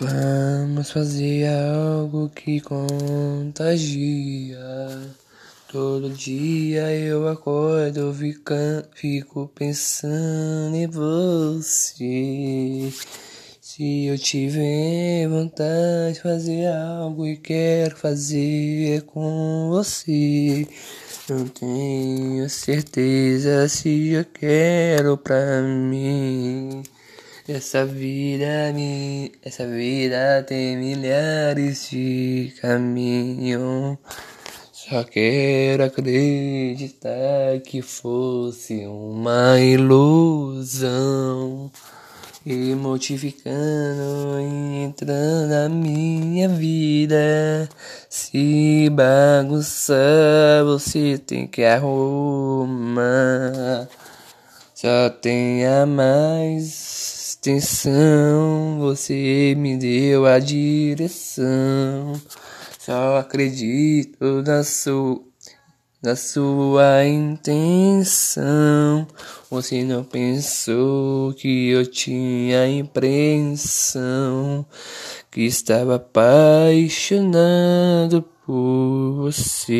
Vamos fazer algo que contagia. Todo dia eu acordo, fica, fico pensando em você. Se eu tiver vontade de fazer algo e quero fazer com você, não tenho certeza se eu quero pra mim. Essa vida, me, essa vida tem milhares de caminhos. Só quero acreditar que fosse uma ilusão. E modificando e entrando na minha vida. Se bagunçar, você tem que arrumar. Só tenha mais extensão, você me deu a direção. Só acredito na sua, na sua intenção. Você não pensou que eu tinha impressão que estava apaixonado por você.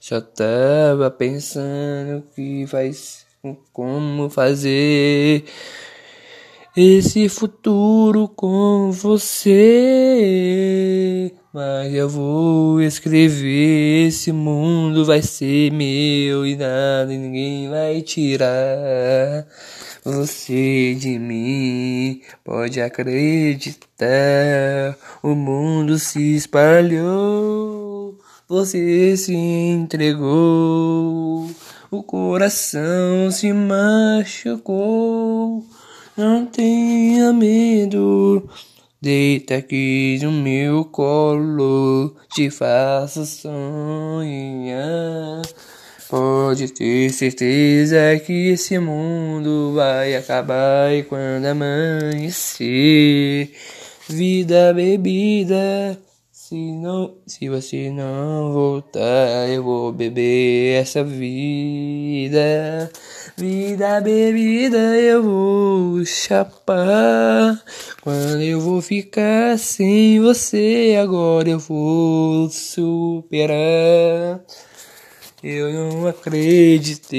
Só tava pensando que faz como fazer esse futuro com você. Mas eu vou escrever, esse mundo vai ser meu e nada ninguém vai tirar você de mim. Pode acreditar, o mundo se espalhou, você se entregou. O coração se machucou. Não tenha medo. Deita aqui no meu colo, te faço sonhar. Pode ter certeza que esse mundo vai acabar e quando amanhecer, vida bebida se não, se você não voltar, eu vou beber essa vida. Vida bebida, eu vou chapar. Quando eu vou ficar sem você, agora eu vou superar. Eu não acreditei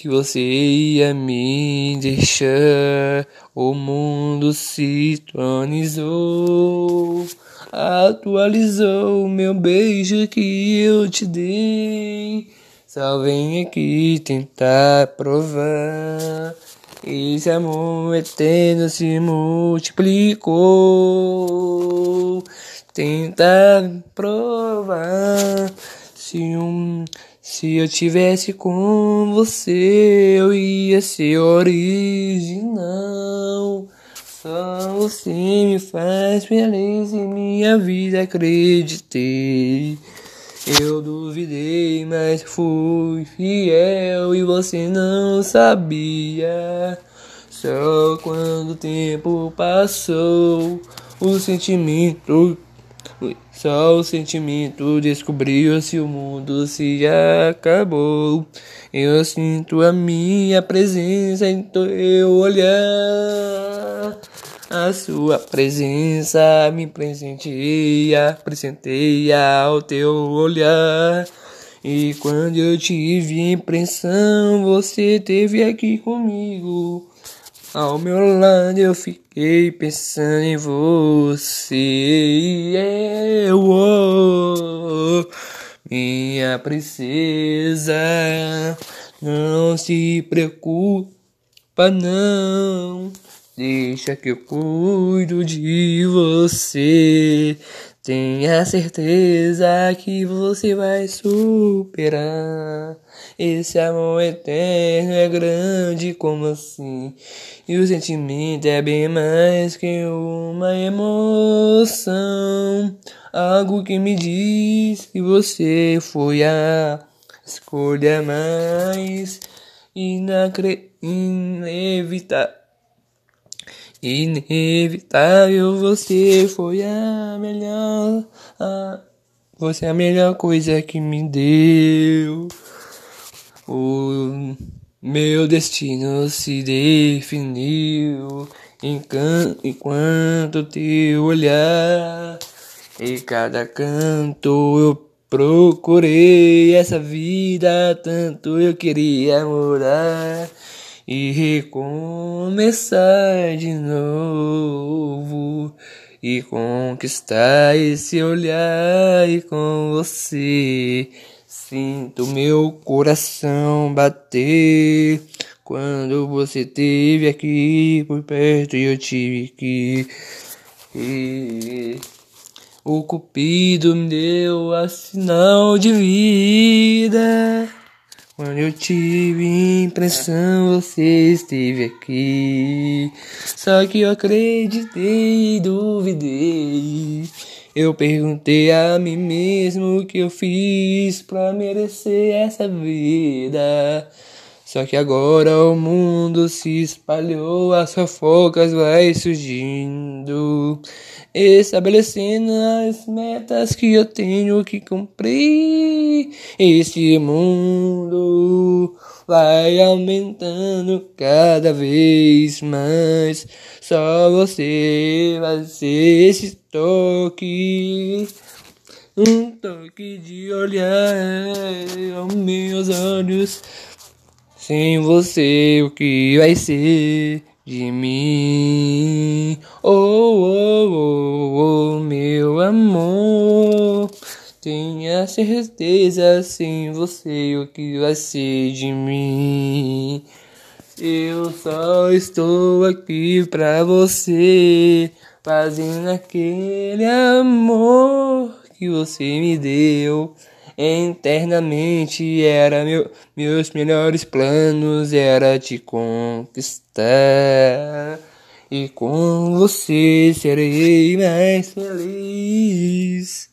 que você ia me deixar. O mundo se tronizou atualizou o meu beijo que eu te dei. Só vem aqui tentar provar. Esse amor eterno se multiplicou. Tentar provar. Se um se eu tivesse com você, eu ia ser original. Só você me faz feliz em minha vida, acreditei. Eu duvidei, mas fui fiel e você não sabia. Só quando o tempo passou, o sentimento, só o sentimento descobriu se o mundo se acabou. Eu sinto a minha presença em teu olhar. A sua presença me presenteia, presenteia ao teu olhar. E quando eu tive impressão, você teve aqui comigo. Ao meu lado eu fiquei pensando em você. Eu, oh, minha princesa, não se preocupa não. Deixa que eu cuido de você. Tenha certeza que você vai superar. Esse amor eterno é grande como assim. E o sentimento é bem mais que uma emoção. Algo que me diz que você foi a escolha mais inevitável Inevitável, você foi a melhor. A, você é a melhor coisa que me deu. Meu destino se definiu. enquanto teu olhar. E cada canto eu procurei essa vida, tanto eu queria morar e recomeçar de novo e conquistar esse olhar e com você sinto meu coração bater quando você esteve aqui por perto e eu tive que ir. O Cupido me deu a sinal de vida. Quando eu tive impressão, você esteve aqui. Só que eu acreditei e duvidei. Eu perguntei a mim mesmo o que eu fiz pra merecer essa vida. Só que agora o mundo se espalhou, as fofocas vai surgindo, estabelecendo as metas que eu tenho que cumprir. Este mundo vai aumentando cada vez mais. Só você vai ser esse toque. Um toque de olhar aos meus olhos sem você, o que vai ser de mim? Oh, oh, oh, oh, meu amor. Tenha certeza, sem você, o que vai ser de mim? Eu só estou aqui pra você, fazendo aquele amor que você me deu. Eternamente era meu, meus melhores planos era te conquistar e com você serei mais feliz.